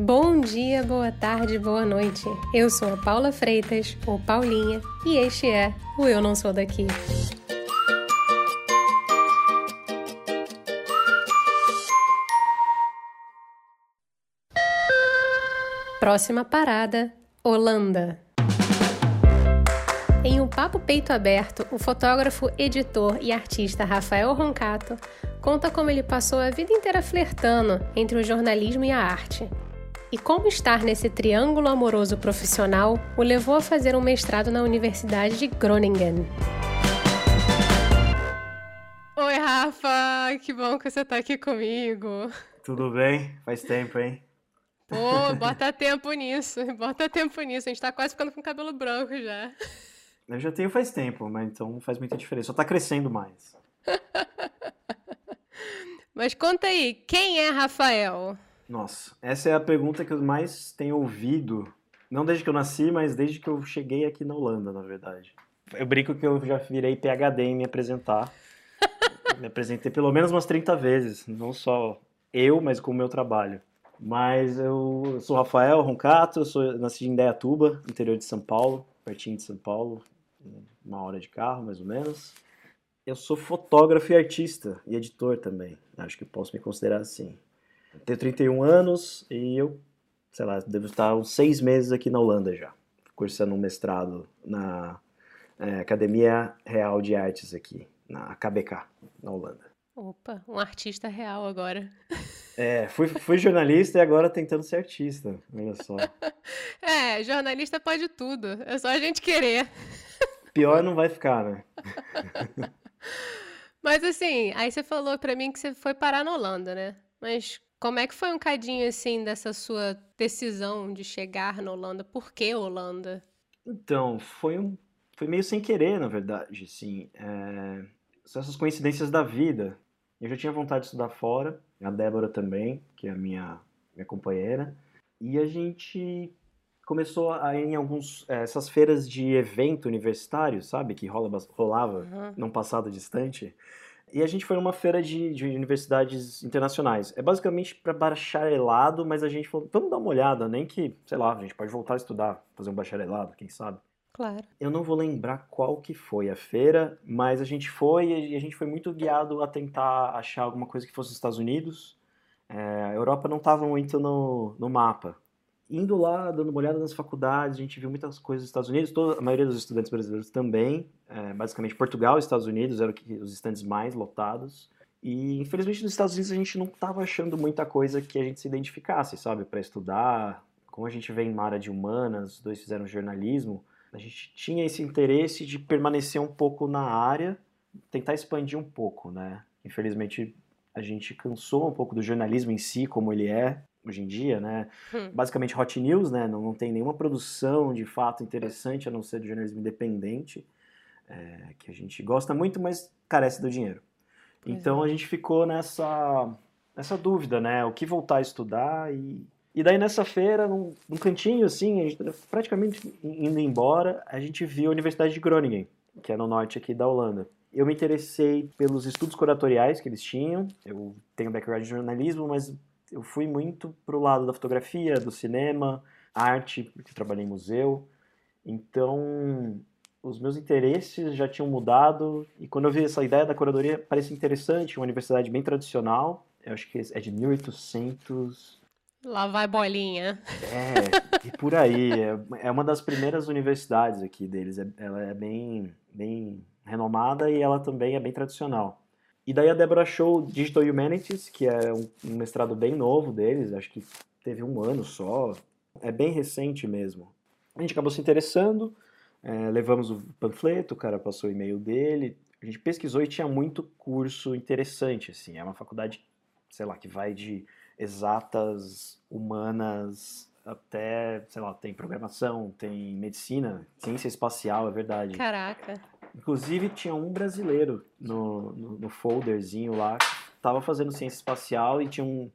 Bom dia, boa tarde, boa noite. Eu sou a Paula Freitas, ou Paulinha, e este é o Eu Não Sou Daqui. Próxima parada: Holanda. Em um papo peito aberto, o fotógrafo, editor e artista Rafael Roncato conta como ele passou a vida inteira flertando entre o jornalismo e a arte. E como estar nesse triângulo amoroso profissional o levou a fazer um mestrado na Universidade de Groningen. Oi, Rafa! Que bom que você está aqui comigo. Tudo bem? Faz tempo, hein? Pô, bota tempo nisso, bota tempo nisso. A gente tá quase ficando com cabelo branco já. Eu já tenho faz tempo, mas então não faz muita diferença. Só tá crescendo mais. mas conta aí, quem é Rafael? Nossa, essa é a pergunta que eu mais tenho ouvido. Não desde que eu nasci, mas desde que eu cheguei aqui na Holanda, na verdade. Eu brinco que eu já virei PHD em me apresentar. me apresentei pelo menos umas 30 vezes. Não só eu, mas com o meu trabalho. Mas eu sou Rafael Roncato, eu sou, nasci em Indaiatuba, interior de São Paulo, pertinho de São Paulo, uma hora de carro mais ou menos. Eu sou fotógrafo e artista e editor também, acho que posso me considerar assim. Tenho 31 anos e eu, sei lá, devo estar uns seis meses aqui na Holanda já, cursando um mestrado na é, Academia Real de Artes aqui, na KBK, na Holanda. Opa, um artista real agora. É, fui, fui jornalista e agora tentando ser artista, olha só. É, jornalista pode tudo, é só a gente querer. Pior não vai ficar, né? Mas assim, aí você falou pra mim que você foi parar na Holanda, né? Mas como é que foi um cadinho assim dessa sua decisão de chegar na Holanda? Por que Holanda? Então, foi um foi meio sem querer, na verdade, assim. É... São essas coincidências da vida. Eu já tinha vontade de estudar fora, a Débora também, que é a minha, minha companheira, e a gente começou a ir em alguns eh, essas feiras de evento universitário, sabe, que rola, rolava uhum. num passado distante. E a gente foi numa feira de, de universidades internacionais. É basicamente para bacharelado, mas a gente falou, vamos dar uma olhada, nem que, sei lá, a gente pode voltar a estudar, fazer um bacharelado, quem sabe. Claro. Eu não vou lembrar qual que foi a feira, mas a gente foi e a gente foi muito guiado a tentar achar alguma coisa que fosse nos Estados Unidos. É, a Europa não estava muito no, no mapa. Indo lá, dando uma olhada nas faculdades, a gente viu muitas coisas nos Estados Unidos, toda, a maioria dos estudantes brasileiros também. É, basicamente, Portugal e Estados Unidos eram os estandes mais lotados. E, infelizmente, nos Estados Unidos a gente não estava achando muita coisa que a gente se identificasse, sabe, para estudar. Como a gente vem na área de humanas, os dois fizeram jornalismo, a gente tinha esse interesse de permanecer um pouco na área, tentar expandir um pouco, né? Infelizmente, a gente cansou um pouco do jornalismo em si, como ele é hoje em dia, né? Hum. Basicamente hot news, né? Não, não tem nenhuma produção de fato interessante a não ser do jornalismo independente, é, que a gente gosta muito, mas carece do dinheiro. Pois então é. a gente ficou nessa, nessa dúvida, né? O que voltar a estudar e e daí nessa feira, num, num cantinho assim, a gente, praticamente indo embora, a gente viu a Universidade de Groningen, que é no norte aqui da Holanda. Eu me interessei pelos estudos curatoriais que eles tinham. Eu tenho background de jornalismo, mas eu fui muito pro lado da fotografia, do cinema, arte, porque trabalhei em museu. Então, os meus interesses já tinham mudado e quando eu vi essa ideia da curadoria, parecia interessante, uma universidade bem tradicional. Eu acho que é de 1800 Lá vai bolinha. É, e por aí. É, é uma das primeiras universidades aqui deles. É, ela é bem, bem renomada e ela também é bem tradicional. E daí a Débora achou Digital Humanities, que é um, um mestrado bem novo deles, acho que teve um ano só. É bem recente mesmo. A gente acabou se interessando, é, levamos o panfleto, o cara passou o e-mail dele, a gente pesquisou e tinha muito curso interessante, assim. É uma faculdade, sei lá, que vai de exatas, humanas, até, sei lá, tem programação, tem medicina, ciência espacial, é verdade. Caraca. Inclusive tinha um brasileiro no, no, no folderzinho lá que estava fazendo ciência espacial e tinha um,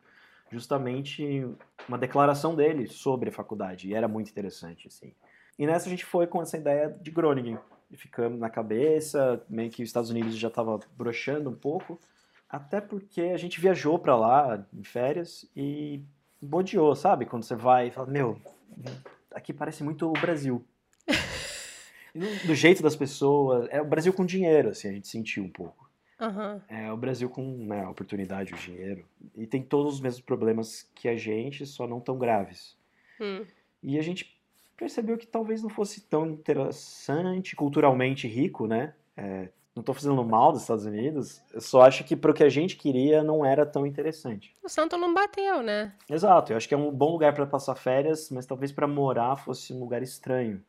justamente uma declaração dele sobre a faculdade, e era muito interessante, assim. E nessa a gente foi com essa ideia de Groningen, e ficamos na cabeça, meio que os Estados Unidos já estava broxando um pouco, até porque a gente viajou para lá em férias e bodeou, sabe? Quando você vai e fala, meu, aqui parece muito o Brasil. do jeito das pessoas, é o Brasil com dinheiro, assim, a gente sentiu um pouco. Uhum. É o Brasil com né, a oportunidade, o dinheiro. E tem todos os mesmos problemas que a gente, só não tão graves. Hum. E a gente percebeu que talvez não fosse tão interessante, culturalmente rico, né? É, não estou fazendo mal dos Estados Unidos, eu só acho que para o que a gente queria não era tão interessante. O santo não bateu, né? Exato, eu acho que é um bom lugar para passar férias, mas talvez para morar fosse um lugar estranho.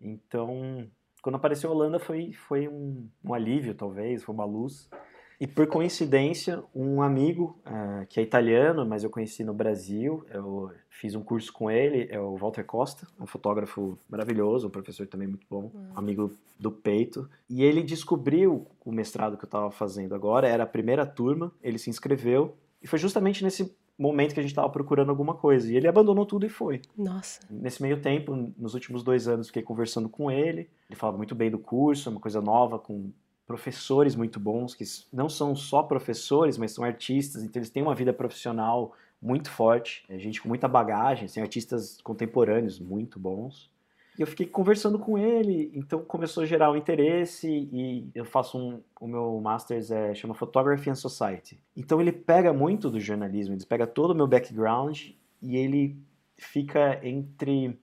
Então, quando apareceu a Holanda foi, foi um, um alívio, talvez, foi uma luz. E por coincidência, um amigo uh, que é italiano, mas eu conheci no Brasil, eu fiz um curso com ele, é o Walter Costa, um fotógrafo maravilhoso, um professor também muito bom, uhum. amigo do peito. E ele descobriu o mestrado que eu estava fazendo agora, era a primeira turma, ele se inscreveu, e foi justamente nesse momento que a gente estava procurando alguma coisa. E ele abandonou tudo e foi. Nossa. Nesse meio tempo, nos últimos dois anos, fiquei conversando com ele. Ele falava muito bem do curso, é uma coisa nova, com professores muito bons, que não são só professores, mas são artistas, então eles têm uma vida profissional muito forte, é gente com muita bagagem, assim, artistas contemporâneos muito bons. E eu fiquei conversando com ele, então começou a gerar um interesse e eu faço um, o meu master's é, chama Photography and Society. Então ele pega muito do jornalismo, ele pega todo o meu background e ele fica entre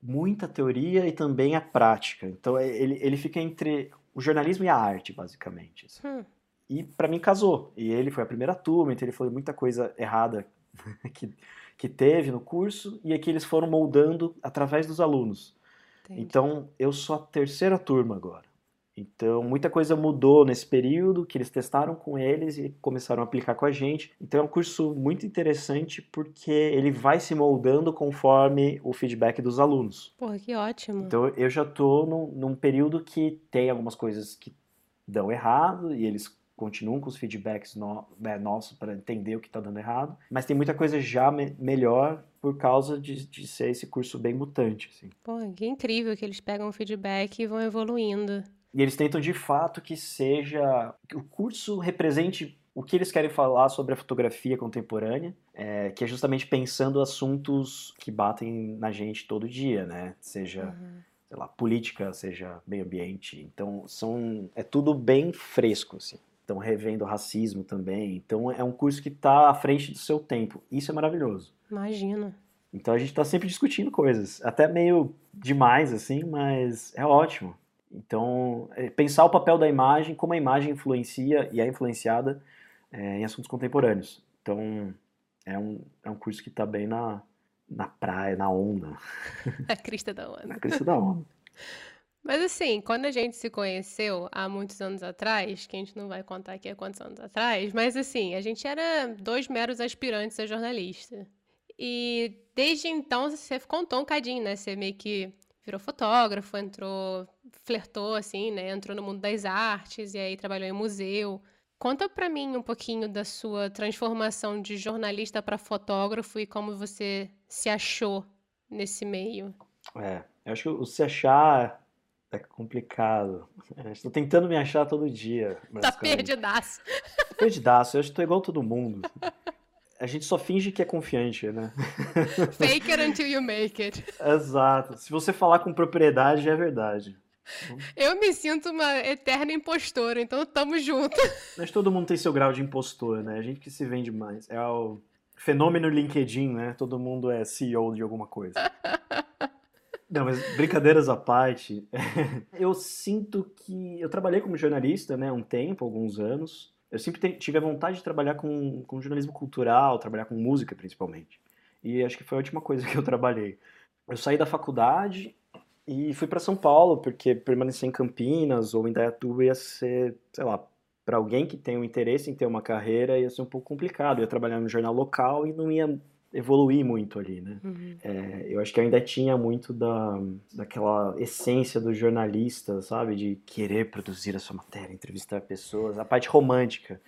muita teoria e também a prática. Então é, ele, ele fica entre o jornalismo e a arte, basicamente. Assim. Hum. E para mim casou. E ele foi a primeira turma, então ele falou muita coisa errada que, que teve no curso e aqui eles foram moldando através dos alunos. Entendi. Então eu sou a terceira turma agora. Então, muita coisa mudou nesse período que eles testaram com eles e começaram a aplicar com a gente. Então, é um curso muito interessante porque ele vai se moldando conforme o feedback dos alunos. Porra, que ótimo. Então, eu já estou num, num período que tem algumas coisas que dão errado e eles continuam com os feedbacks no, né, nossos para entender o que está dando errado, mas tem muita coisa já me melhor por causa de, de, ser esse curso bem mutante. Assim. Pô, que incrível que eles pegam o feedback e vão evoluindo. E eles tentam de fato que seja. que o curso represente o que eles querem falar sobre a fotografia contemporânea, é, que é justamente pensando assuntos que batem na gente todo dia, né? Seja, uhum. sei lá, política, seja meio ambiente. Então, são, é tudo bem fresco, assim. Estão revendo racismo também. Então, é um curso que está à frente do seu tempo. Isso é maravilhoso. Imagino. Então, a gente está sempre discutindo coisas. Até meio demais, assim, mas é ótimo. Então, é pensar o papel da imagem, como a imagem influencia e é influenciada é, em assuntos contemporâneos. Então, é um, é um curso que está bem na, na praia, na onda. Na crista da onda. Na crista da onda. Mas assim, quando a gente se conheceu há muitos anos atrás, que a gente não vai contar aqui há quantos anos atrás, mas assim, a gente era dois meros aspirantes a jornalista. E desde então você contou um cadinho, né? Você meio que virou fotógrafo, entrou, flertou assim, né? Entrou no mundo das artes e aí trabalhou em museu. Conta para mim um pouquinho da sua transformação de jornalista para fotógrafo e como você se achou nesse meio. É, eu acho que o se achar é complicado. Estou tentando me achar todo dia. Tá perdidaço. Perdidaço, eu estou igual todo mundo a gente só finge que é confiante, né? Fake it until you make it. Exato. Se você falar com propriedade, é verdade. Eu me sinto uma eterna impostora, então tamo junto. Mas todo mundo tem seu grau de impostor, né? A gente que se vende mais. É o fenômeno LinkedIn, né? Todo mundo é CEO de alguma coisa. Não, mas brincadeiras à parte, eu sinto que eu trabalhei como jornalista, né, um tempo, alguns anos, eu sempre tive a vontade de trabalhar com, com jornalismo cultural, trabalhar com música principalmente. E acho que foi a última coisa que eu trabalhei. Eu saí da faculdade e fui para São Paulo, porque permanecer em Campinas ou em Dayatuba ia ser, sei lá, para alguém que tem um interesse em ter uma carreira ia ser um pouco complicado. Eu ia trabalhar no jornal local e não ia evoluir muito ali, né? Uhum. É, eu acho que ainda tinha muito da, daquela essência do jornalista, sabe? De querer produzir a sua matéria, entrevistar pessoas, a parte romântica.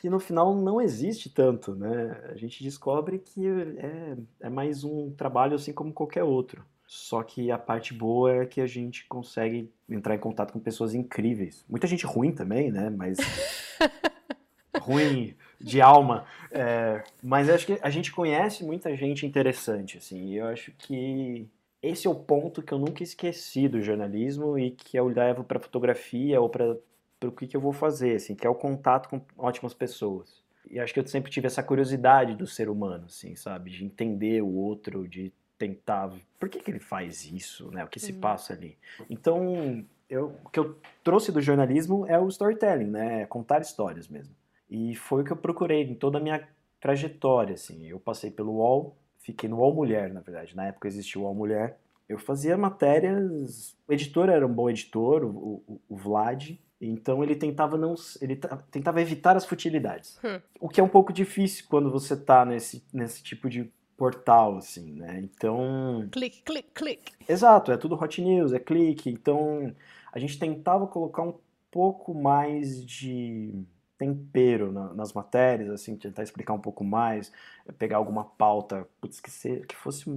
Que no final não existe tanto, né? A gente descobre que é, é mais um trabalho assim como qualquer outro. Só que a parte boa é que a gente consegue entrar em contato com pessoas incríveis. Muita gente ruim também, né? Mas ruim de alma. É, mas acho que a gente conhece muita gente interessante, assim, e eu acho que esse é o ponto que eu nunca esqueci do jornalismo e que eu levo para fotografia ou para o que, que eu vou fazer, assim, que é o contato com ótimas pessoas. E acho que eu sempre tive essa curiosidade do ser humano, assim, sabe? De entender o outro, de tentar. Por que, que ele faz isso, né? O que se uhum. passa ali. Então, eu, o que eu trouxe do jornalismo é o storytelling, né? É contar histórias mesmo. E foi o que eu procurei em toda a minha trajetória, assim. Eu passei pelo UOL, fiquei no UOL Mulher, na verdade. Na época existia o UOL Mulher. Eu fazia matérias. O editor era um bom editor, o, o, o Vlad. Então ele tentava não, ele tentava evitar as futilidades. Hum. O que é um pouco difícil quando você está nesse, nesse tipo de portal, assim, né? Então. Clique, clique, clique. Exato, é tudo hot news, é clique. Então a gente tentava colocar um pouco mais de tempero na, nas matérias, assim, tentar explicar um pouco mais, pegar alguma pauta, putz, que, ser, que fosse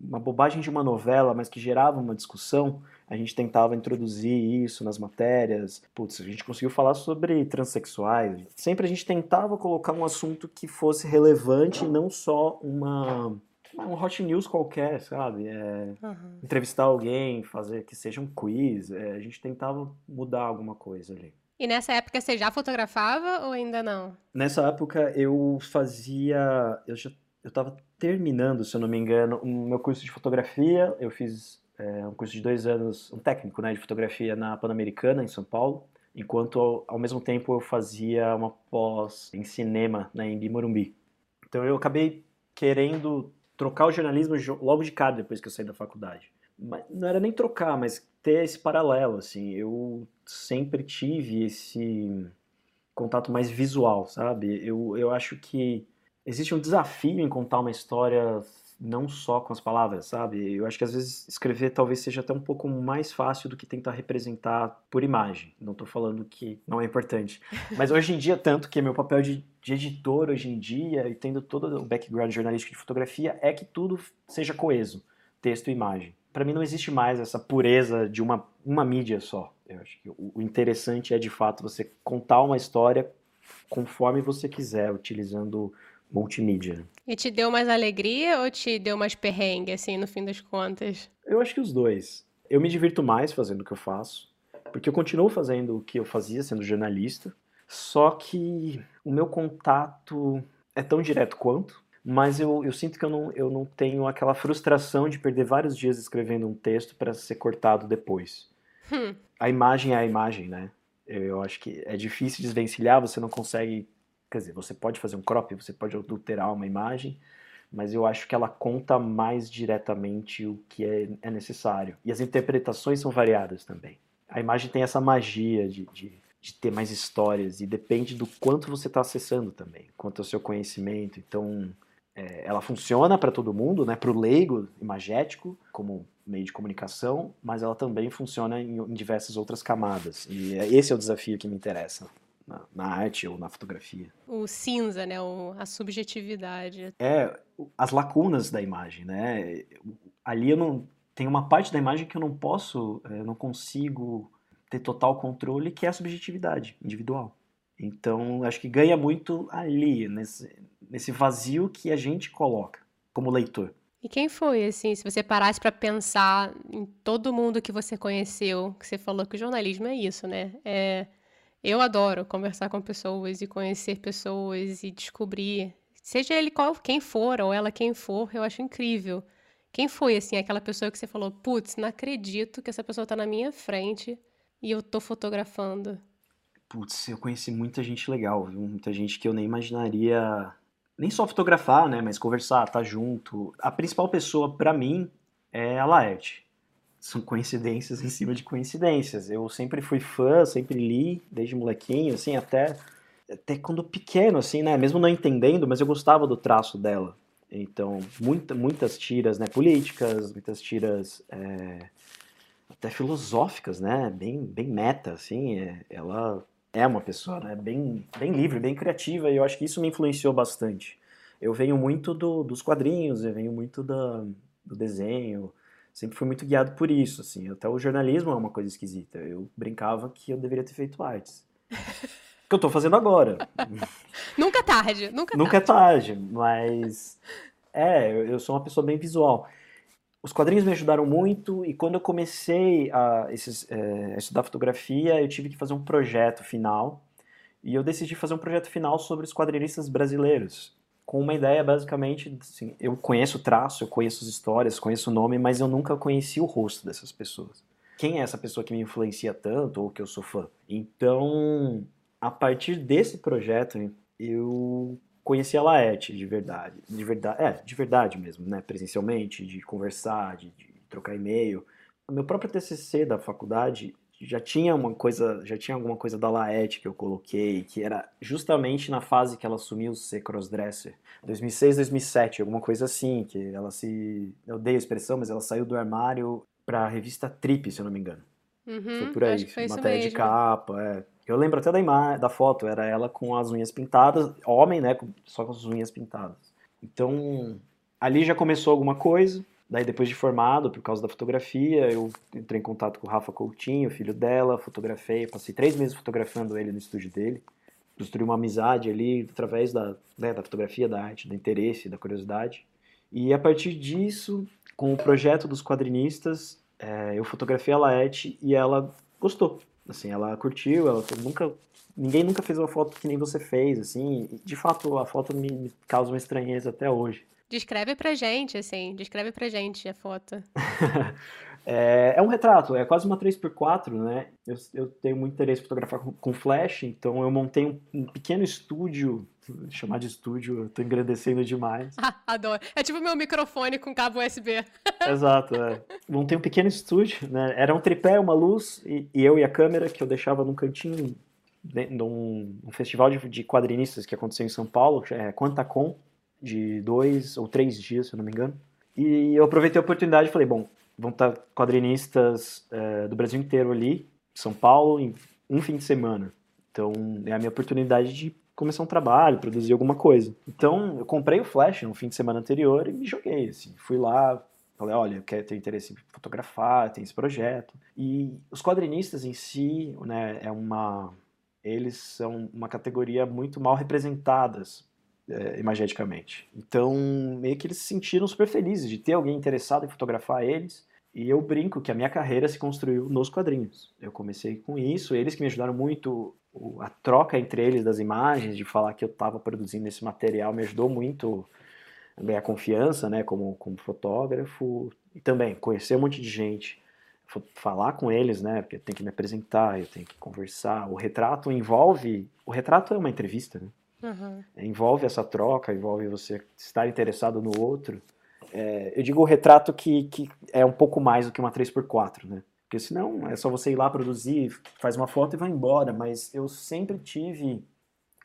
uma bobagem de uma novela, mas que gerava uma discussão, a gente tentava introduzir isso nas matérias. Putz, a gente conseguiu falar sobre transexuais. Sempre a gente tentava colocar um assunto que fosse relevante e não só uma um hot news qualquer, sabe? É, uhum. Entrevistar alguém, fazer que seja um quiz. É, a gente tentava mudar alguma coisa ali. E nessa época você já fotografava ou ainda não? Nessa época eu fazia. Eu já eu estava terminando, se eu não me engano, o meu curso de fotografia. Eu fiz é, um curso de dois anos, um técnico né, de fotografia na Pan-Americana, em São Paulo. Enquanto, ao, ao mesmo tempo, eu fazia uma pós em cinema na Embi Morumbi. Então eu acabei querendo trocar o jornalismo logo de cara depois que eu saí da faculdade. Não era nem trocar, mas ter esse paralelo, assim. Eu sempre tive esse contato mais visual, sabe? Eu, eu acho que existe um desafio em contar uma história não só com as palavras, sabe? Eu acho que às vezes escrever talvez seja até um pouco mais fácil do que tentar representar por imagem. Não estou falando que não é importante. Mas hoje em dia, tanto que meu papel de, de editor hoje em dia, e tendo todo o background jornalístico de fotografia, é que tudo seja coeso, texto e imagem. Para mim não existe mais essa pureza de uma, uma mídia só. Eu acho que o, o interessante é de fato você contar uma história conforme você quiser, utilizando multimídia. E te deu mais alegria ou te deu mais perrengue, assim, no fim das contas? Eu acho que os dois. Eu me divirto mais fazendo o que eu faço, porque eu continuo fazendo o que eu fazia sendo jornalista, só que o meu contato é tão direto quanto, mas eu, eu sinto que eu não, eu não tenho aquela frustração de perder vários dias escrevendo um texto para ser cortado depois. Hum. A imagem é a imagem, né? Eu acho que é difícil desvencilhar, você não consegue Quer dizer, você pode fazer um crop, você pode adulterar uma imagem, mas eu acho que ela conta mais diretamente o que é, é necessário. E as interpretações são variadas também. A imagem tem essa magia de, de, de ter mais histórias e depende do quanto você está acessando também, quanto ao seu conhecimento. Então, é, ela funciona para todo mundo, né? Para o leigo imagético, como meio de comunicação, mas ela também funciona em, em diversas outras camadas. E é, esse é o desafio que me interessa na, na, arte ou na fotografia. O cinza, né? O, a subjetividade. É, as lacunas da imagem, né? Ali eu não. Tem uma parte da imagem que eu não posso, eu não consigo ter total controle, que é a subjetividade individual. Então, acho que ganha muito ali, nesse, nesse vazio que a gente coloca como leitor. E quem foi, assim, se você parasse para pensar em todo mundo que você conheceu, que você falou que o jornalismo é isso, né? É eu adoro conversar com pessoas e conhecer pessoas e descobrir, seja ele qual, quem for ou ela quem for, eu acho incrível. Quem foi, assim, aquela pessoa que você falou, putz, não acredito que essa pessoa tá na minha frente e eu tô fotografando? Putz, eu conheci muita gente legal, viu? Muita gente que eu nem imaginaria, nem só fotografar, né, mas conversar, estar tá junto. A principal pessoa para mim é a Laerte são coincidências em cima de coincidências. Eu sempre fui fã, sempre li, desde molequinho, assim, até, até quando pequeno, assim, né? Mesmo não entendendo, mas eu gostava do traço dela. Então, muita, muitas tiras né, políticas, muitas tiras é, até filosóficas, né? Bem, bem meta, assim. É, ela é uma pessoa né, bem, bem livre, bem criativa, e eu acho que isso me influenciou bastante. Eu venho muito do, dos quadrinhos, eu venho muito da, do desenho, sempre fui muito guiado por isso, assim. Até o jornalismo é uma coisa esquisita. Eu brincava que eu deveria ter feito artes. que eu tô fazendo agora. nunca é tarde, nunca é Nunca é tarde, mas é, eu sou uma pessoa bem visual. Os quadrinhos me ajudaram muito e quando eu comecei a, esses, é, a estudar fotografia, eu tive que fazer um projeto final e eu decidi fazer um projeto final sobre os quadrinistas brasileiros com uma ideia basicamente, assim, eu conheço o traço, eu conheço as histórias, conheço o nome, mas eu nunca conheci o rosto dessas pessoas. Quem é essa pessoa que me influencia tanto ou que eu sou fã? Então, a partir desse projeto, eu conheci a Laerte de verdade, de verdade, é, de verdade mesmo, né, presencialmente, de conversar, de, de trocar e-mail. O meu próprio TCC da faculdade, já tinha uma coisa, já tinha alguma coisa da Laet que eu coloquei, que era justamente na fase que ela assumiu ser crossdresser. 2006, 2007, alguma coisa assim, que ela se, eu odeio a expressão, mas ela saiu do armário para a revista Trip, se eu não me engano. Uhum, foi por aí, foi matéria de capa, é. Eu lembro até da imagem, da foto, era ela com as unhas pintadas, homem, né, só com as unhas pintadas. Então, ali já começou alguma coisa. Daí, depois de formado, por causa da fotografia, eu entrei em contato com o Rafa Coutinho, filho dela, fotografei, passei três meses fotografando ele no estúdio dele. Construí uma amizade ali através da, né, da fotografia, da arte, do interesse, da curiosidade. E a partir disso, com o projeto dos quadrinistas, é, eu fotografei a Laete e ela gostou. Assim, ela curtiu, ela nunca ninguém nunca fez uma foto que nem você fez, assim. De fato, a foto me, me causa uma estranheza até hoje. Descreve pra gente, assim, descreve pra gente a foto. é, é, um retrato, é quase uma 3x4, né? Eu, eu tenho muito interesse em fotografar com, com flash, então eu montei um, um, pequeno estúdio, chamar de estúdio, eu tô engrandecendo demais. Ah, adoro. É tipo meu microfone com cabo USB. Exato, é. Montei um pequeno estúdio, né? Era um tripé, uma luz, e, e eu e a câmera que eu deixava num cantinho num, num festival de, de quadrinistas que aconteceu em São Paulo, é Quantacon, de dois ou três dias, se eu não me engano. E eu aproveitei a oportunidade e falei, bom, vão estar quadrinistas é, do Brasil inteiro ali, São Paulo, em um fim de semana. Então é a minha oportunidade de começar um trabalho, produzir alguma coisa. Então eu comprei o Flash no fim de semana anterior e me joguei, assim. Fui lá, falei, olha, eu quero ter interesse em fotografar, tem esse projeto. E os quadrinistas em si, né, é uma... Eles são uma categoria muito mal representadas é, imageticamente. Então, meio que eles se sentiram super felizes de ter alguém interessado em fotografar eles. E eu brinco que a minha carreira se construiu nos quadrinhos. Eu comecei com isso, eles que me ajudaram muito, a troca entre eles das imagens, de falar que eu estava produzindo esse material, me ajudou muito a ganhar confiança, né, como, como fotógrafo. E também conhecer um monte de gente, falar com eles, né, porque eu tenho que me apresentar, eu tenho que conversar. O retrato envolve. O retrato é uma entrevista, né? Uhum. Envolve essa troca, envolve você estar interessado no outro. É, eu digo o retrato que, que é um pouco mais do que uma 3x4, né? Porque senão é só você ir lá produzir, faz uma foto e vai embora. Mas eu sempre tive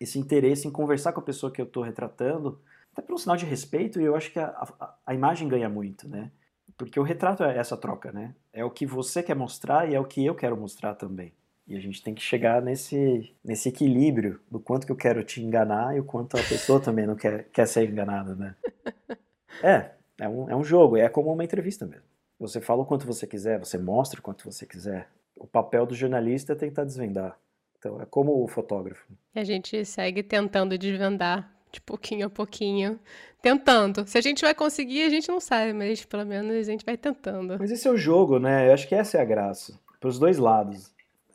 esse interesse em conversar com a pessoa que eu estou retratando, até por um sinal de respeito, e eu acho que a, a, a imagem ganha muito, né? Porque o retrato é essa troca, né? É o que você quer mostrar e é o que eu quero mostrar também. E a gente tem que chegar nesse, nesse equilíbrio do quanto que eu quero te enganar e o quanto a pessoa também não quer, quer ser enganada, né? É, é um, é um jogo, é como uma entrevista mesmo. Você fala o quanto você quiser, você mostra o quanto você quiser. O papel do jornalista é tentar desvendar. Então, é como o fotógrafo. E a gente segue tentando desvendar de pouquinho a pouquinho, tentando. Se a gente vai conseguir, a gente não sabe, mas pelo menos a gente vai tentando. Mas esse é o jogo, né? Eu acho que essa é a graça. Para os dois lados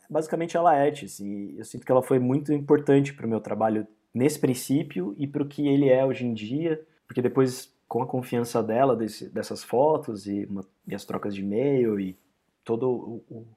basicamente a Laertes, e eu sinto que ela foi muito importante para o meu trabalho nesse princípio e para o que ele é hoje em dia, porque depois, com a confiança dela, desse, dessas fotos e, uma, e, as trocas de e-mail e todo o, o,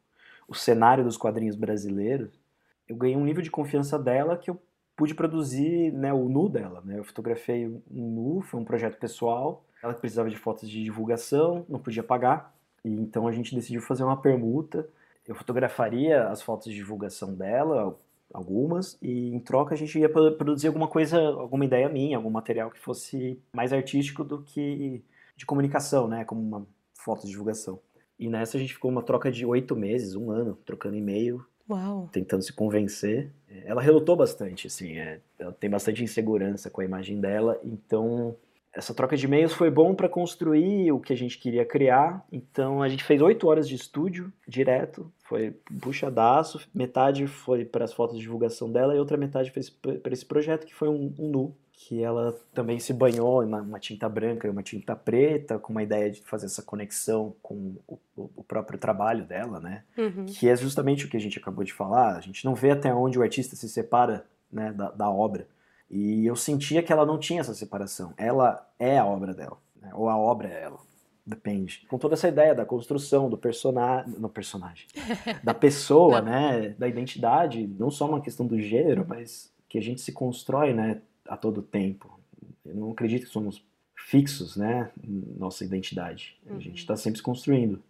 o cenário dos quadrinhos brasileiros, eu ganhei um nível de confiança dela que eu pude produzir né, o nu dela. Né? Eu fotografei um nu, foi um projeto pessoal, ela precisava de fotos de divulgação, não podia pagar, e então a gente decidiu fazer uma permuta eu fotografaria as fotos de divulgação dela, algumas, e em troca a gente ia produzir alguma coisa, alguma ideia minha, algum material que fosse mais artístico do que de comunicação, né, como uma foto de divulgação. E nessa a gente ficou uma troca de oito meses, um ano, trocando e-mail, Uau. tentando se convencer. Ela relutou bastante, assim, é, ela tem bastante insegurança com a imagem dela, então essa troca de e-mails foi bom para construir o que a gente queria criar. Então a gente fez oito horas de estúdio direto, foi puxadaço. Metade foi para as fotos de divulgação dela e outra metade foi para esse projeto que foi um, um nu que ela também se banhou em uma, uma, tinta branca e uma tinta preta, com uma ideia de fazer essa conexão com o, o próprio trabalho dela, né? Uhum. Que é justamente o que a gente acabou de falar. A gente não vê até onde o artista se separa né, da, da obra. E eu sentia que ela não tinha essa separação. Ela é a obra dela, né? ou a obra é ela. Depende. Com toda essa ideia da construção do personagem, no personagem, da pessoa, né, da identidade, não só uma questão do gênero, mas que a gente se constrói, né, a todo tempo. Eu não acredito que somos fixos, né, nossa identidade. A gente está uhum. sempre se construindo.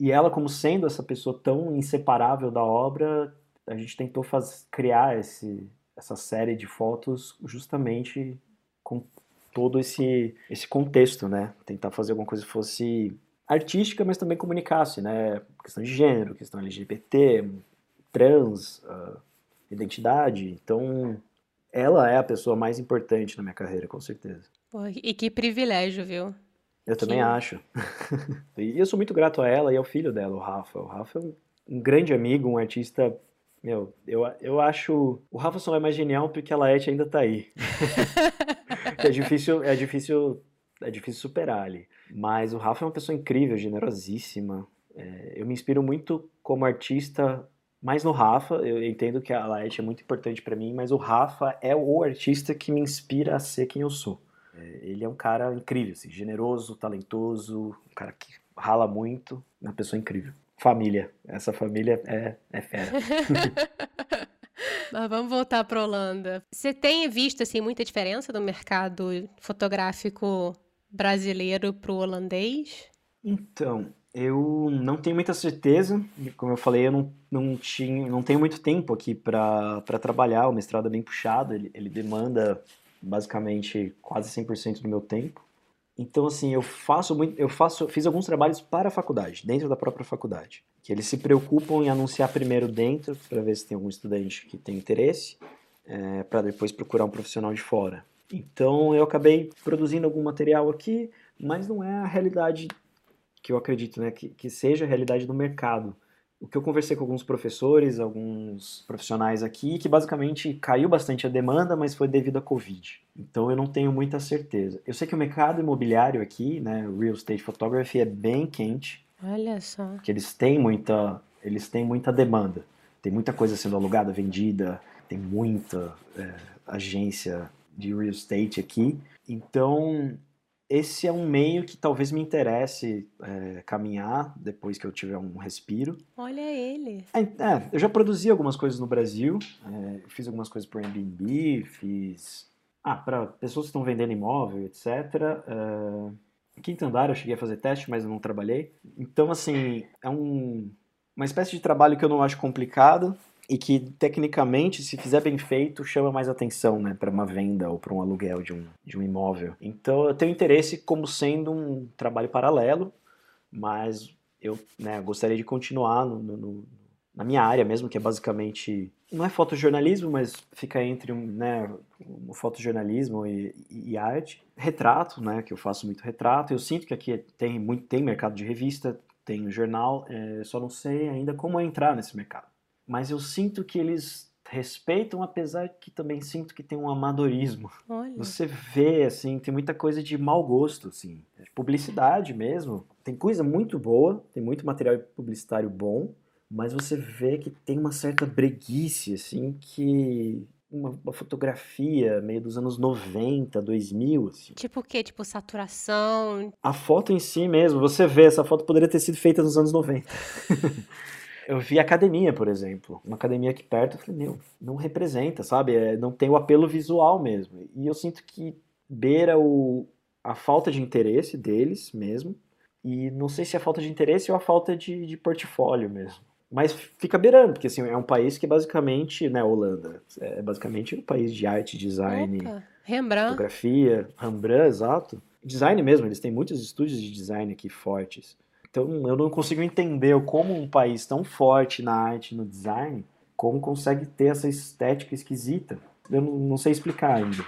E ela, como sendo essa pessoa tão inseparável da obra, a gente tentou faz, criar esse, essa série de fotos justamente com todo esse, esse contexto, né? Tentar fazer alguma coisa que fosse artística, mas também comunicasse, né? Questão de gênero, questão LGBT, trans, uh, identidade. Então, ela é a pessoa mais importante na minha carreira, com certeza. Pô, e que privilégio, viu? Eu também que... acho. e eu sou muito grato a ela e ao filho dela, o Rafa. O Rafa é um, um grande amigo, um artista meu, eu, eu acho. O Rafa só é mais genial porque a Laete ainda tá aí. é difícil, é difícil. É difícil superar ali. Mas o Rafa é uma pessoa incrível, generosíssima. É, eu me inspiro muito como artista, mais no Rafa. Eu entendo que a Laete é muito importante para mim, mas o Rafa é o artista que me inspira a ser quem eu sou. É, ele é um cara incrível, assim, generoso, talentoso, um cara que rala muito, uma pessoa incrível família. Essa família é, é fera. Mas vamos voltar para Holanda. Você tem visto assim muita diferença do mercado fotográfico brasileiro para o holandês? Então, eu não tenho muita certeza. Como eu falei, eu não, não, tinha, não tenho muito tempo aqui para trabalhar. O mestrado é bem puxado, ele, ele demanda basicamente quase 100% do meu tempo. Então, assim, eu faço muito, eu faço, fiz alguns trabalhos para a faculdade, dentro da própria faculdade, que eles se preocupam em anunciar primeiro dentro, para ver se tem algum estudante que tem interesse, é, para depois procurar um profissional de fora. Então, eu acabei produzindo algum material aqui, mas não é a realidade que eu acredito, né, que, que seja a realidade do mercado o que eu conversei com alguns professores, alguns profissionais aqui, que basicamente caiu bastante a demanda, mas foi devido à Covid. Então eu não tenho muita certeza. Eu sei que o mercado imobiliário aqui, né, Real Estate Photography, é bem quente. Olha só. Que eles têm muita, eles têm muita demanda. Tem muita coisa sendo alugada, vendida, tem muita é, agência de real estate aqui. Então esse é um meio que talvez me interesse é, caminhar depois que eu tiver um respiro. Olha ele. É, é eu já produzi algumas coisas no Brasil, é, fiz algumas coisas para Airbnb, fiz ah, para pessoas que estão vendendo imóvel, etc. Uh, quinto andar eu cheguei a fazer teste, mas eu não trabalhei. Então, assim, é um, uma espécie de trabalho que eu não acho complicado, e que tecnicamente, se fizer bem feito, chama mais atenção, né, para uma venda ou para um aluguel de um, de um imóvel. Então, eu tenho interesse como sendo um trabalho paralelo, mas eu né, gostaria de continuar no, no, na minha área mesmo, que é basicamente não é fotojornalismo, mas fica entre um, né, o fotojornalismo e, e, arte. Retrato, né, que eu faço muito retrato. Eu sinto que aqui tem muito tem mercado de revista, tem jornal, é, só não sei ainda como entrar nesse mercado mas eu sinto que eles respeitam, apesar que também sinto que tem um amadorismo. Olha. Você vê, assim, tem muita coisa de mau gosto, assim, publicidade mesmo. Tem coisa muito boa, tem muito material publicitário bom, mas você vê que tem uma certa breguice, assim, que uma, uma, fotografia meio dos anos 90, 2000, assim. Tipo o quê? Tipo saturação? A foto em si mesmo, você vê, essa foto poderia ter sido feita nos anos 90. Eu vi academia, por exemplo. Uma academia aqui perto, eu falei, meu, não representa, sabe? É, não tem o apelo visual mesmo. E eu sinto que beira o, a falta de interesse deles mesmo. E não sei se é a falta de interesse ou a falta de, de portfólio mesmo. Mas fica beirando, porque assim, é um país que basicamente, né, Holanda, é basicamente um país de arte, design, Opa, Rembrandt. fotografia, Rembrandt, exato. Design mesmo, eles têm muitos estúdios de design aqui fortes. Então eu não consigo entender como um país tão forte na arte, no design, como consegue ter essa estética esquisita. Eu não, não sei explicar ainda.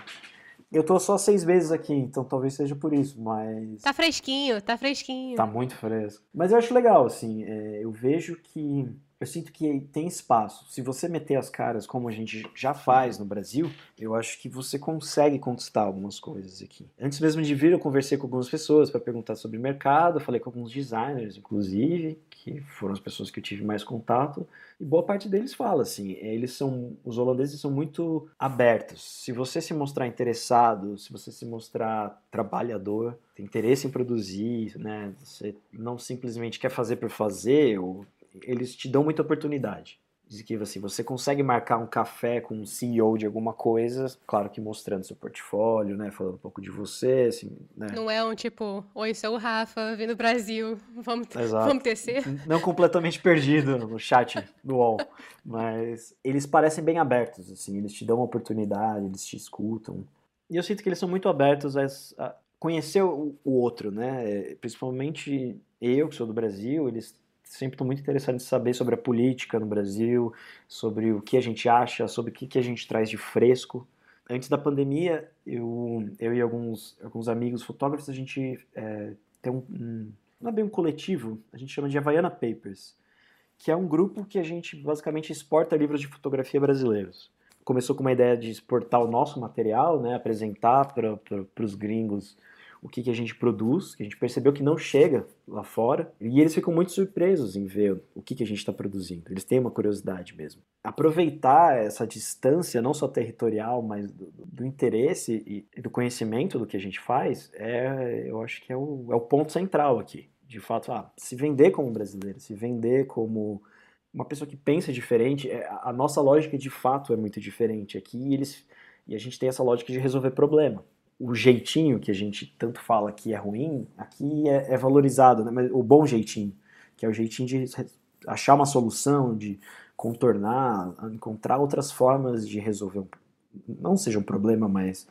Eu tô só seis meses aqui, então talvez seja por isso, mas. Tá fresquinho, tá fresquinho. Tá muito fresco. Mas eu acho legal, assim, é, eu vejo que eu sinto que tem espaço. Se você meter as caras como a gente já faz no Brasil, eu acho que você consegue conquistar algumas coisas aqui. Antes mesmo de vir, eu conversei com algumas pessoas para perguntar sobre mercado, falei com alguns designers, inclusive, que foram as pessoas que eu tive mais contato, e boa parte deles fala assim, eles são, os holandeses são muito abertos. Se você se mostrar interessado, se você se mostrar trabalhador, tem interesse em produzir, né, você não simplesmente quer fazer por fazer ou eles te dão muita oportunidade. Diz que assim, você consegue marcar um café com um CEO de alguma coisa, claro que mostrando seu portfólio, né, falando um pouco de você, assim, né. Não é um tipo, oi, sou o Rafa, vim do Brasil, vamos, vamos tecer? Não completamente perdido no chat do UOL, mas eles parecem bem abertos, assim, eles te dão uma oportunidade, eles te escutam. E eu sinto que eles são muito abertos a, a conhecer o, o outro, né, principalmente eu, que sou do Brasil, eles sempre estou muito interessado em saber sobre a política no Brasil, sobre o que a gente acha, sobre o que, que a gente traz de fresco. Antes da pandemia, eu, eu e alguns, alguns amigos fotógrafos, a gente é, tem um, um, não é bem um coletivo, a gente chama de Havaiana Papers, que é um grupo que a gente basicamente exporta livros de fotografia brasileiros. Começou com uma ideia de exportar o nosso material, né, apresentar para os gringos o que, que a gente produz, que a gente percebeu que não chega lá fora, e eles ficam muito surpresos em ver o que, que a gente está produzindo. Eles têm uma curiosidade mesmo. Aproveitar essa distância, não só territorial, mas do, do interesse e do conhecimento do que a gente faz, é, eu acho que é o, é o ponto central aqui. De fato, ah, se vender como brasileiro, se vender como uma pessoa que pensa diferente, é, a nossa lógica de fato é muito diferente aqui e eles e a gente tem essa lógica de resolver problema o jeitinho que a gente tanto fala que é ruim, aqui é, é valorizado, né? Mas o bom jeitinho, que é o jeitinho de achar uma solução, de contornar, encontrar outras formas de resolver, um, não seja um problema, mas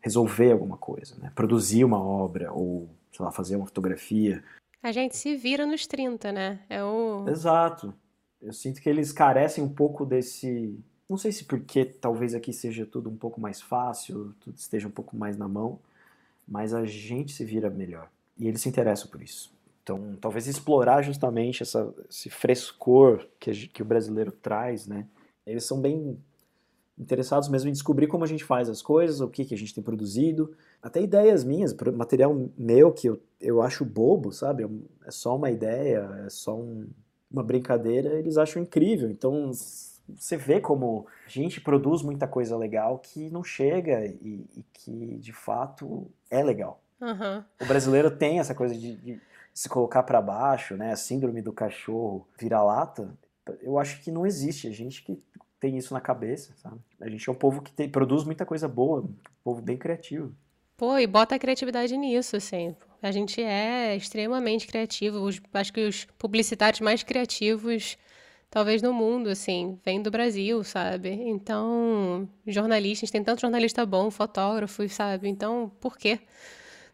resolver alguma coisa, né? Produzir uma obra ou, sei lá, fazer uma fotografia. A gente se vira nos 30, né? É o Exato. Eu sinto que eles carecem um pouco desse não sei se porque talvez aqui seja tudo um pouco mais fácil, tudo esteja um pouco mais na mão, mas a gente se vira melhor. E eles se interessam por isso. Então, talvez explorar justamente essa, esse frescor que, que o brasileiro traz, né? Eles são bem interessados mesmo em descobrir como a gente faz as coisas, o que, que a gente tem produzido, até ideias minhas, material meu que eu, eu acho bobo, sabe? É só uma ideia, é só um, uma brincadeira, eles acham incrível. Então, você vê como a gente produz muita coisa legal que não chega e, e que de fato é legal. Uhum. O brasileiro tem essa coisa de, de se colocar para baixo, né? A síndrome do cachorro vira-lata. Eu acho que não existe. A gente que tem isso na cabeça, sabe? A gente é um povo que tem, produz muita coisa boa, um povo bem criativo. Pô, e bota a criatividade nisso, assim. A gente é extremamente criativo. Os, acho que os publicitários mais criativos talvez no mundo, assim, vem do Brasil, sabe? Então, jornalistas, tem tanto jornalista bom, fotógrafos, sabe? Então, por quê?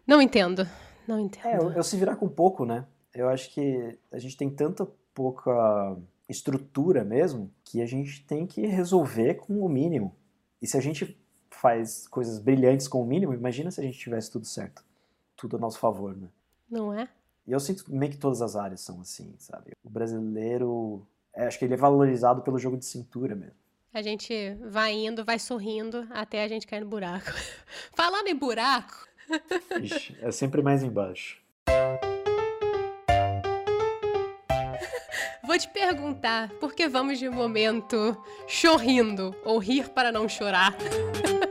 Não entendo. Não entendo. É, eu, eu se virar com pouco, né? Eu acho que a gente tem tanta pouca estrutura mesmo que a gente tem que resolver com o mínimo. E se a gente faz coisas brilhantes com o mínimo, imagina se a gente tivesse tudo certo. Tudo a nosso favor, né? Não é? E eu sinto meio que todas as áreas são assim, sabe? O brasileiro é, acho que ele é valorizado pelo jogo de cintura mesmo. A gente vai indo, vai sorrindo até a gente cair no buraco. Falando em buraco. Ixi, é sempre mais embaixo. Vou te perguntar, por que vamos de momento chorrindo ou rir para não chorar?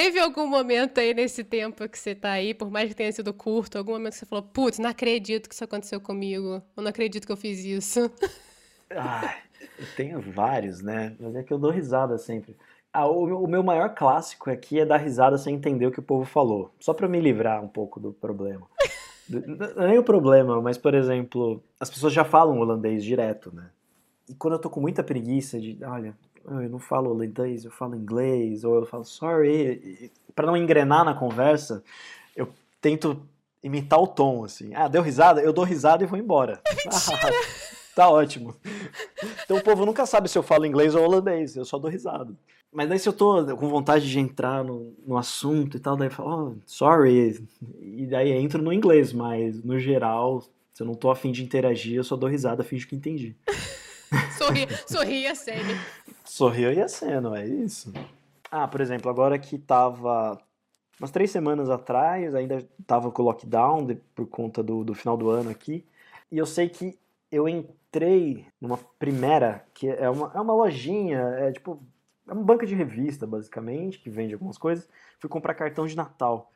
Teve algum momento aí nesse tempo que você tá aí, por mais que tenha sido curto, algum momento que você falou, putz, não acredito que isso aconteceu comigo, eu não acredito que eu fiz isso. Ah, eu tenho vários, né? Mas é que eu dou risada sempre. Ah, o, o, meu maior clássico aqui é dar risada sem entender o que o povo falou, só para me livrar um pouco do problema. Não é nem o problema, mas, por exemplo, as pessoas já falam holandês direto, né? E quando eu tô com muita preguiça de, olha, eu não falo holandês, eu falo inglês, ou eu falo sorry, para não engrenar na conversa, eu tento imitar o tom, assim. Ah, deu risada? Eu dou risada e vou embora. Tá ótimo. Então o povo nunca sabe se eu falo inglês ou holandês, eu só dou risada. Mas daí se eu tô com vontade de entrar no, no assunto e tal, daí eu falo, oh, sorry. E daí entro no inglês, mas no geral, se eu não tô afim de interagir, eu só dou risada, finge que entendi. sorri, sorri e acene. Sorriu e aceno, é isso. Ah, por exemplo, agora que tava umas três semanas atrás, ainda tava com o lockdown de, por conta do, do final do ano aqui, e eu sei que eu entrei numa primeira, que é uma, é uma lojinha, é tipo é uma banca de revista, basicamente, que vende algumas coisas. Fui comprar cartão de Natal.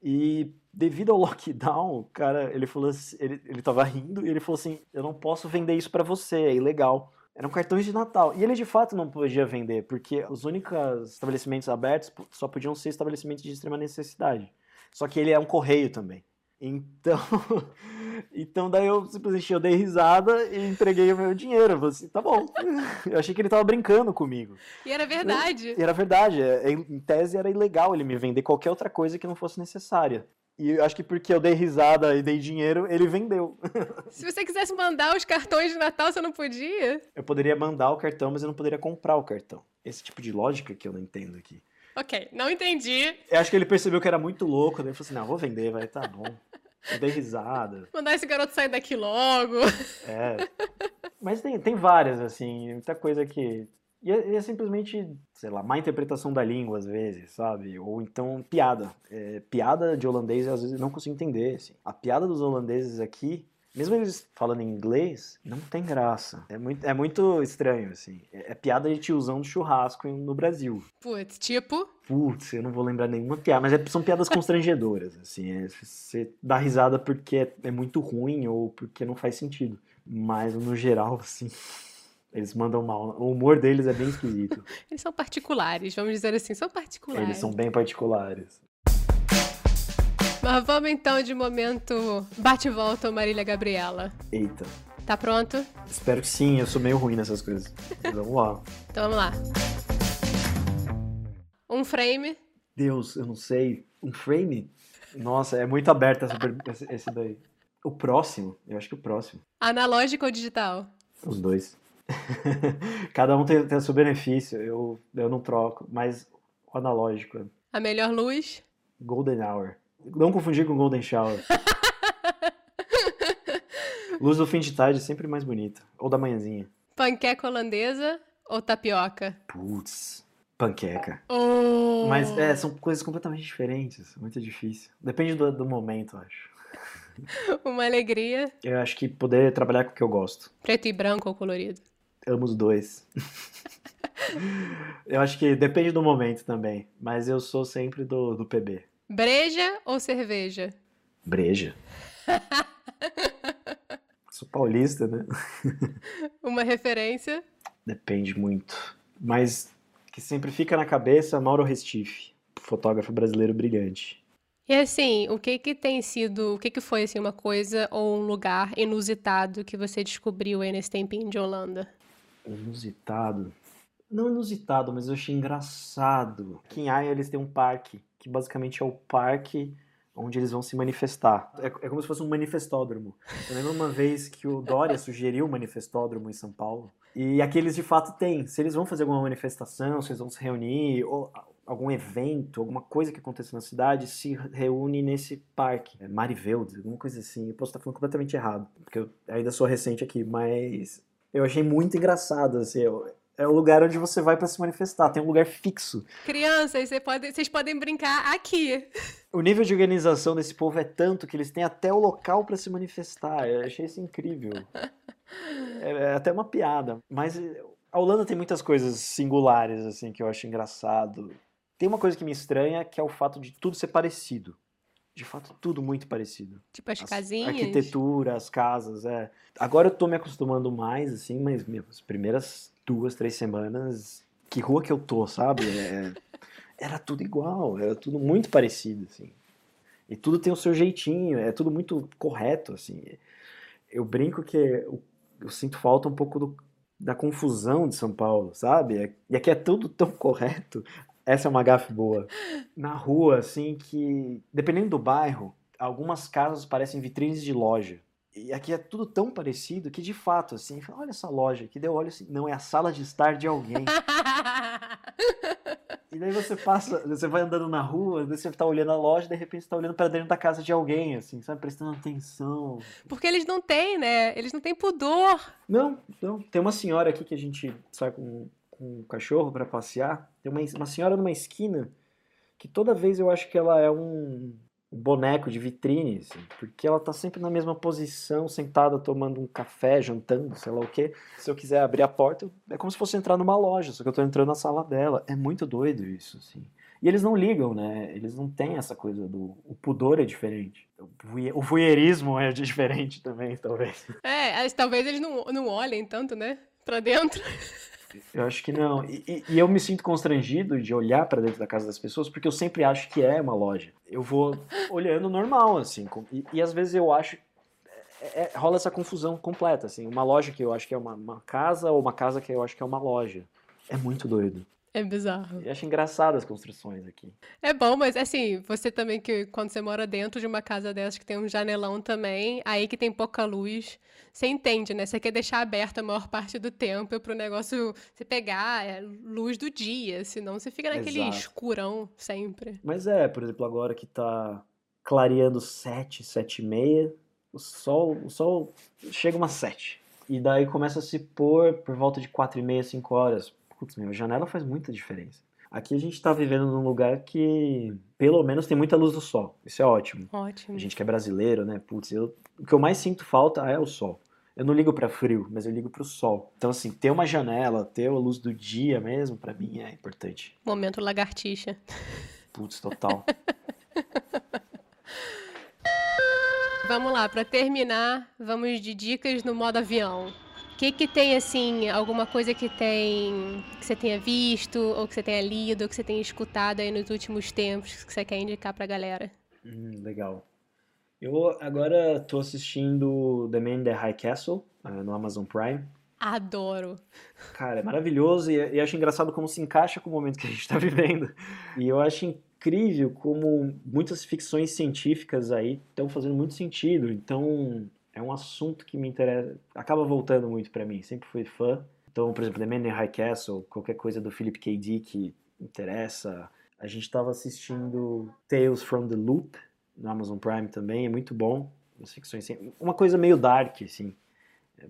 E devido ao lockdown, cara, ele falou assim, ele, ele tava rindo e ele falou assim: Eu não posso vender isso para você, é ilegal. Eram cartões de Natal. E ele de fato não podia vender, porque os únicos estabelecimentos abertos só podiam ser estabelecimentos de extrema necessidade. Só que ele é um correio também. Então, então daí eu simplesmente eu dei risada e entreguei o meu dinheiro. Eu falei assim, tá bom. Eu achei que ele tava brincando comigo. E era verdade. E era verdade. É, em tese era ilegal ele me vender qualquer outra coisa que não fosse necessária. E eu acho que porque eu dei risada e dei dinheiro, ele vendeu. Se você quisesse mandar os cartões de Natal, você não podia? Eu poderia mandar o cartão, mas eu não poderia comprar o cartão. Esse tipo de lógica que eu não entendo aqui. Ok, não entendi. Eu acho que ele percebeu que era muito louco, daí ele falou assim: não, vou vender, vai, tá bom. Eu dei risada. Mandar esse garoto sair daqui logo. É. Mas tem, tem várias, assim, muita coisa que. E é, é, simplesmente, sei lá, má interpretação da língua, às vezes, sabe? Ou então piada. É, piada de holandês, às vezes, não consigo entender. Assim. A piada dos holandeses aqui mesmo eles falando em inglês, não tem graça. É muito, é muito estranho, assim. É, é piada de tiozão do churrasco no Brasil. Putz, tipo? Putz, eu não vou lembrar nenhuma piada, mas é, são piadas constrangedoras, assim. É, você dá risada porque é, é muito ruim ou porque não faz sentido. Mas, no geral, assim... Eles mandam mal. O humor deles é bem esquisito. Eles são particulares, vamos dizer assim, são particulares. Eles são bem particulares. Mas vamos então de momento bate-volta Marília Gabriela. Eita. Tá pronto? Espero que sim, eu sou meio ruim nessas coisas. vamos lá. Então vamos lá. Um frame. Deus, eu não sei. Um frame? Nossa, é muito aberto essa, esse daí. O próximo? Eu acho que o próximo. Analógico ou digital? Os dois. Cada um tem, tem o seu benefício. Eu, eu não troco, mas o analógico. A melhor luz? Golden Hour. Não confundir com Golden Shower. Luz do fim de tarde é sempre mais bonita. Ou da manhãzinha. Panqueca holandesa ou tapioca? Putz, panqueca. Oh. Mas é, são coisas completamente diferentes. Muito difícil. Depende do, do momento, acho. Uma alegria. Eu acho que poder trabalhar com o que eu gosto. Preto e branco ou colorido? Amo os dois. eu acho que depende do momento também. Mas eu sou sempre do, do PB. Breja ou cerveja? Breja. Sou paulista, né? Uma referência? Depende muito. Mas que sempre fica na cabeça, Mauro Restife, fotógrafo brasileiro brilhante. E assim, o que que tem sido, o que que foi assim uma coisa ou um lugar inusitado que você descobriu aí nesse tempinho de Holanda? Inusitado? Não inusitado, mas eu achei engraçado. Aqui em Haia eles têm um parque que basicamente é o parque onde eles vão se manifestar. É, é, como se fosse um manifestódromo. Eu lembro uma vez que o Dória sugeriu um manifestódromo em São Paulo. E aqui eles de fato têm. Se eles vão fazer alguma manifestação, se eles vão se reunir, ou algum evento, alguma coisa que aconteça na cidade, se reúne nesse parque. É Marivelde, alguma coisa assim. Eu posso estar falando completamente errado, porque eu ainda sou recente aqui, mas eu achei muito engraçado. Assim, é o lugar onde você vai para se manifestar. Tem um lugar fixo. Crianças, vocês podem, vocês podem brincar aqui. O nível de organização desse povo é tanto que eles têm até o local para se manifestar. Eu achei isso incrível. É, é, até uma piada. Mas a Holanda tem muitas coisas singulares, assim, que eu acho engraçado. Tem uma coisa que me estranha, que é o fato de tudo ser parecido. De fato, tudo muito parecido. Tipo as, as casinhas? arquitetura, as casas, é. Agora eu tô me acostumando mais, assim, mas, meu, as primeiras duas, três semanas, que rua que eu tô, sabe? É, era tudo igual, era tudo muito parecido, assim. E tudo tem o seu jeitinho, é tudo muito correto, assim. Eu brinco que eu, eu sinto falta um pouco do, da confusão de São Paulo, sabe? E aqui é tudo tão correto. Essa é uma gafe boa. Na rua, assim, que dependendo do bairro, algumas casas parecem vitrines de loja. E aqui é tudo tão parecido que, de fato, assim, olha essa loja aqui, deu olho assim, não, é a sala de estar de alguém. E daí você passa, você vai andando na rua, você tá olhando a loja, de repente você tá olhando para dentro da casa de alguém, assim, sabe? Prestando atenção. Porque eles não têm, né? Eles não têm pudor. Não, não. Tem uma senhora aqui que a gente sai com, com um cachorro para passear. Tem uma, uma senhora numa esquina que toda vez eu acho que ela é um, boneco de vitrine, assim, porque ela tá sempre na mesma posição, sentada tomando um café, jantando, sei lá o quê. Se eu quiser abrir a porta, é como se fosse entrar numa loja, só que eu tô entrando na sala dela. É muito doido isso, assim. E eles não ligam, né? Eles não têm essa coisa do. O pudor é diferente. O voyeurismo é diferente também, talvez. É, talvez eles não, não olhem tanto, né? Pra dentro. Eu acho que não. E, e eu me sinto constrangido de olhar para dentro da casa das pessoas porque eu sempre acho que é uma loja. Eu vou olhando normal, assim. E, e às vezes eu acho. É, é, rola essa confusão completa, assim. Uma loja que eu acho que é uma, uma casa ou uma casa que eu acho que é uma loja. É muito doido. É bizarro. Eu acho engraçado as construções aqui. É bom, mas assim, você também que quando você mora dentro de uma casa dessas que tem um janelão também, aí que tem pouca luz, você entende, né? Você quer deixar aberto a maior parte do tempo para o negócio você pegar é, luz do dia, senão você fica naquele Exato. escurão sempre. Mas é, por exemplo, agora que tá clareando 7, 7 e meia, o sol, o sol chega umas 7. E daí começa a se pôr por volta de 4 e meia, 5 horas putz, meu, a janela faz muita diferença. Aqui a gente está vivendo num lugar que, pelo menos, tem muita luz do sol. Isso é ótimo. Ótimo. A gente que é brasileiro, né? Putz, eu, o que eu mais sinto falta é o sol. Eu não ligo para frio, mas eu ligo para o sol. Então, assim, ter uma janela, ter a luz do dia mesmo, para mim é importante. Momento lagartixa. Putz, total. vamos lá, para terminar, vamos de dicas no modo avião que que tem assim, alguma coisa que tem que você tenha visto ou que você tenha lido, ou que você tenha escutado aí nos últimos tempos que você quer indicar pra galera? Hum, legal. Eu agora tô assistindo The Man in the High Castle uh, no Amazon Prime. Adoro. Cara, é maravilhoso e, e acho engraçado como se encaixa com o momento que a gente está vivendo. E eu acho incrível como muitas ficções científicas aí estão fazendo muito sentido. Então, é um assunto que me interessa, acaba voltando muito para mim, sempre fui fã. Então, por exemplo, The Man in High Castle, qualquer coisa do Philip K. Dick interessa. A gente estava assistindo Tales from the Loop no Amazon Prime também, é muito bom. As ficções, uma coisa meio dark, assim,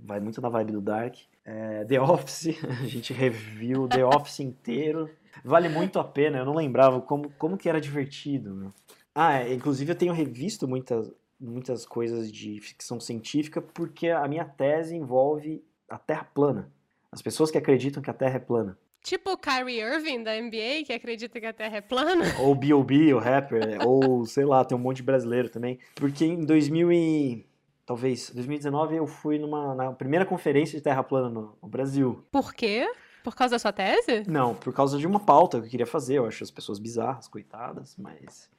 vai muito na vibe do dark. É, the Office, a gente reviu The Office inteiro. Vale muito a pena, eu não lembrava como, como que era divertido. Meu. Ah, é, inclusive eu tenho revisto muitas, muitas coisas de ficção científica porque a minha tese envolve a Terra plana. As pessoas que acreditam que a Terra é plana. Tipo o Kyrie Irving da NBA, que acredita que a Terra é plana. Ou B.O.B., o rapper, ou sei lá, tem um monte de brasileiro também. Porque em 2000 e... talvez, 2019 eu fui numa na primeira conferência de Terra plana no, no Brasil. Por quê? Por causa da sua tese? Não, por causa de uma pauta que eu queria fazer. Eu acho as pessoas bizarras, coitadas, mas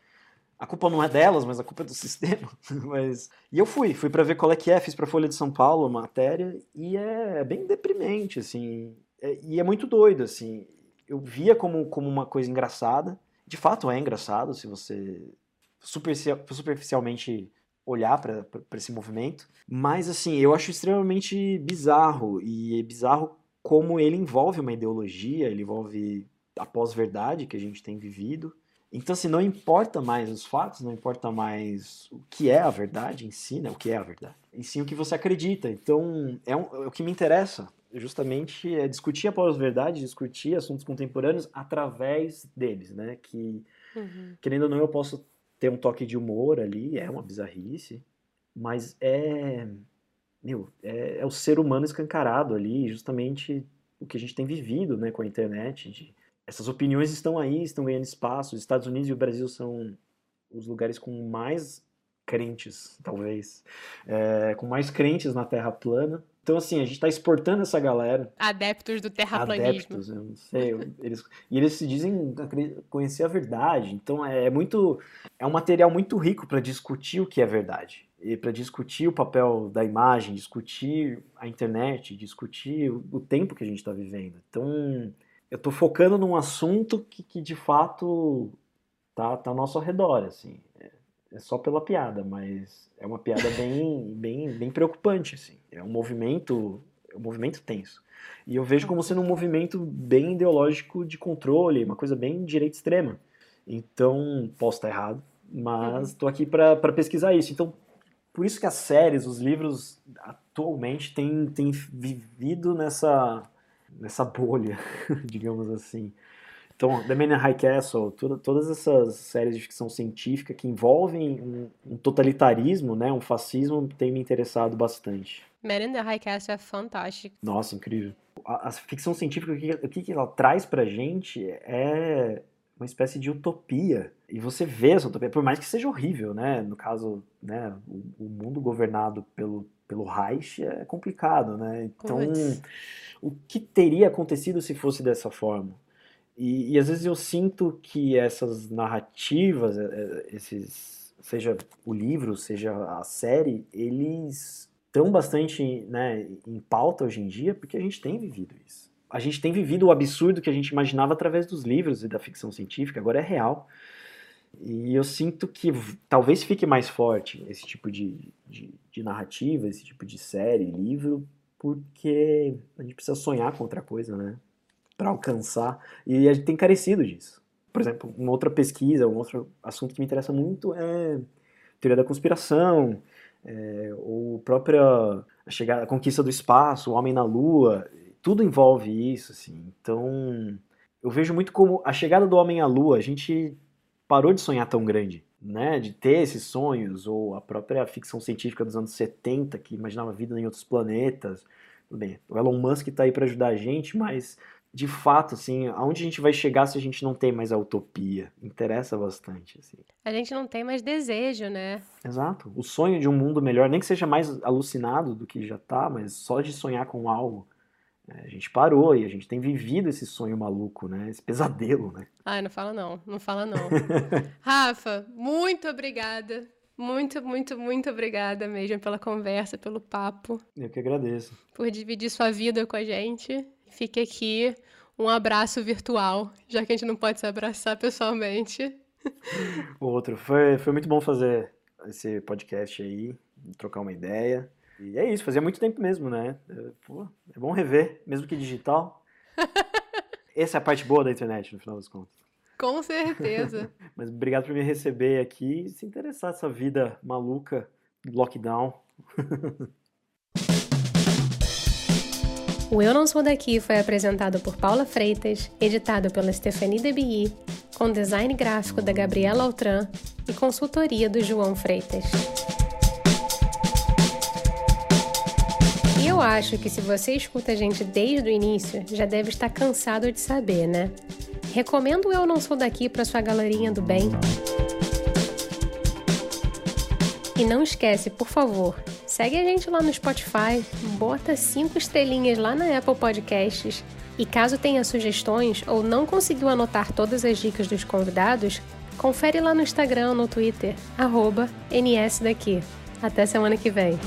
a culpa não é delas, mas a culpa é do sistema. mas e eu fui, fui para ver qual é que é, fiz para Folha de São Paulo a matéria e é bem deprimente assim. É, e é muito doido assim. Eu via como como uma coisa engraçada. De fato é engraçado se você superficialmente olhar para esse movimento, mas assim, eu acho extremamente bizarro e é bizarro como ele envolve uma ideologia, ele envolve a pós-verdade que a gente tem vivido então, assim, não importa mais os fatos, não importa mais o que é a verdade em si, né? O que é a verdade. Em si, o que você acredita. Então, é, um, é o que me interessa, justamente, é discutir a pós-verdade, discutir assuntos contemporâneos através deles, né? Que, uhum. querendo ou não, eu posso ter um toque de humor ali, é uma bizarrice, mas é... Meu, é, é o ser humano escancarado ali, justamente o que a gente tem vivido, né, com a internet, de essas opiniões estão aí, estão ganhando espaço. Os Estados Unidos e o Brasil são os lugares com mais crentes, talvez, é, com mais crentes na Terra plana. Então, assim, a gente está exportando essa galera. Adeptos do terraplanismo. Adeptos, eu não sei. Eles, e eles se dizem conhecer a verdade. Então, é, é muito. É um material muito rico para discutir o que é verdade. E para discutir o papel da imagem, discutir a internet, discutir o, o tempo que a gente está vivendo. Então, eu estou focando num assunto que, que de fato tá, tá ao nosso redor, assim. É, é, só pela piada, mas é uma piada bem, bem, bem preocupante, assim. É um movimento, é um movimento tenso. E eu vejo como sendo um movimento bem ideológico de controle, uma coisa bem direita extrema. Então, posso estar errado, mas estou aqui para pesquisar isso. Então, por isso que as séries, os livros, atualmente têm, têm vivido nessa, nessa bolha, digamos assim. Então, The Man in High Castle, toda, todas essas séries de ficção científica que envolvem um, um, totalitarismo, né, um fascismo, tem me interessado bastante. Man in the High Castle é fantástico. Nossa, incrível. A, a ficção científica, o que, o que ela traz pra gente é uma espécie de utopia. E você vê essa utopia, por mais que seja horrível, né? No caso, né, o, o mundo governado pelo, pelo Reich é complicado, né? Então, Puts. o que teria acontecido se fosse dessa forma? E, e, às vezes eu sinto que essas narrativas, é, é, esses, seja o livro, seja a série, eles estão bastante né, em pauta hoje em dia porque a gente tem vivido isso. A gente tem vivido o absurdo que a gente imaginava através dos livros e da ficção científica, agora é real. E eu sinto que talvez fique mais forte esse tipo de, de, de narrativa, esse tipo de série, livro, porque a gente precisa sonhar com outra coisa, né? para alcançar. E a gente tem carecido disso. Por exemplo, uma outra pesquisa, um outro assunto que me interessa muito é teoria da conspiração, é, ou própria chegada, a conquista do espaço, o homem na lua, tudo envolve isso, assim. Então, eu vejo muito como a chegada do homem à lua, a gente parou de sonhar tão grande, né? De ter esses sonhos, ou a própria ficção científica dos anos 70, que imaginava vida em outros planetas. Bem, o Elon Musk está aí para ajudar a gente, mas de fato, assim, aonde a gente vai chegar se a gente não tem mais a utopia? Interessa bastante, assim. A gente não tem mais desejo, né? Exato. O sonho de um mundo melhor, nem que seja mais alucinado do que já tá, mas só de sonhar com algo. Né? A gente parou e a gente tem vivido esse sonho maluco, né? Esse pesadelo, né? Ai, não fala não, não fala não. Rafa, muito obrigada. Muito, muito, muito obrigada mesmo pela conversa, pelo papo. Eu que agradeço. Por dividir sua vida com a gente. Fique aqui um abraço virtual, já que a gente não pode se abraçar pessoalmente. Outro. Foi, foi muito bom fazer esse podcast aí, trocar uma ideia. E é isso, fazia muito tempo mesmo, né? É, pô, é bom rever, mesmo que digital. Essa é a parte boa da internet, no final das contas. Com certeza. Mas obrigado por me receber aqui e se interessar nessa vida maluca, lockdown. O Eu Não Sou Daqui foi apresentado por Paula Freitas, editado pela Stephanie Debilly, com design gráfico da Gabriela Altran e consultoria do João Freitas. Eu acho que se você escuta a gente desde o início, já deve estar cansado de saber, né? Recomendo Eu Não Sou Daqui para sua galerinha do bem. E não esquece, por favor, segue a gente lá no Spotify, bota cinco estrelinhas lá na Apple Podcasts. E caso tenha sugestões ou não conseguiu anotar todas as dicas dos convidados, confere lá no Instagram ou no Twitter, arroba NSDaqui. Até semana que vem.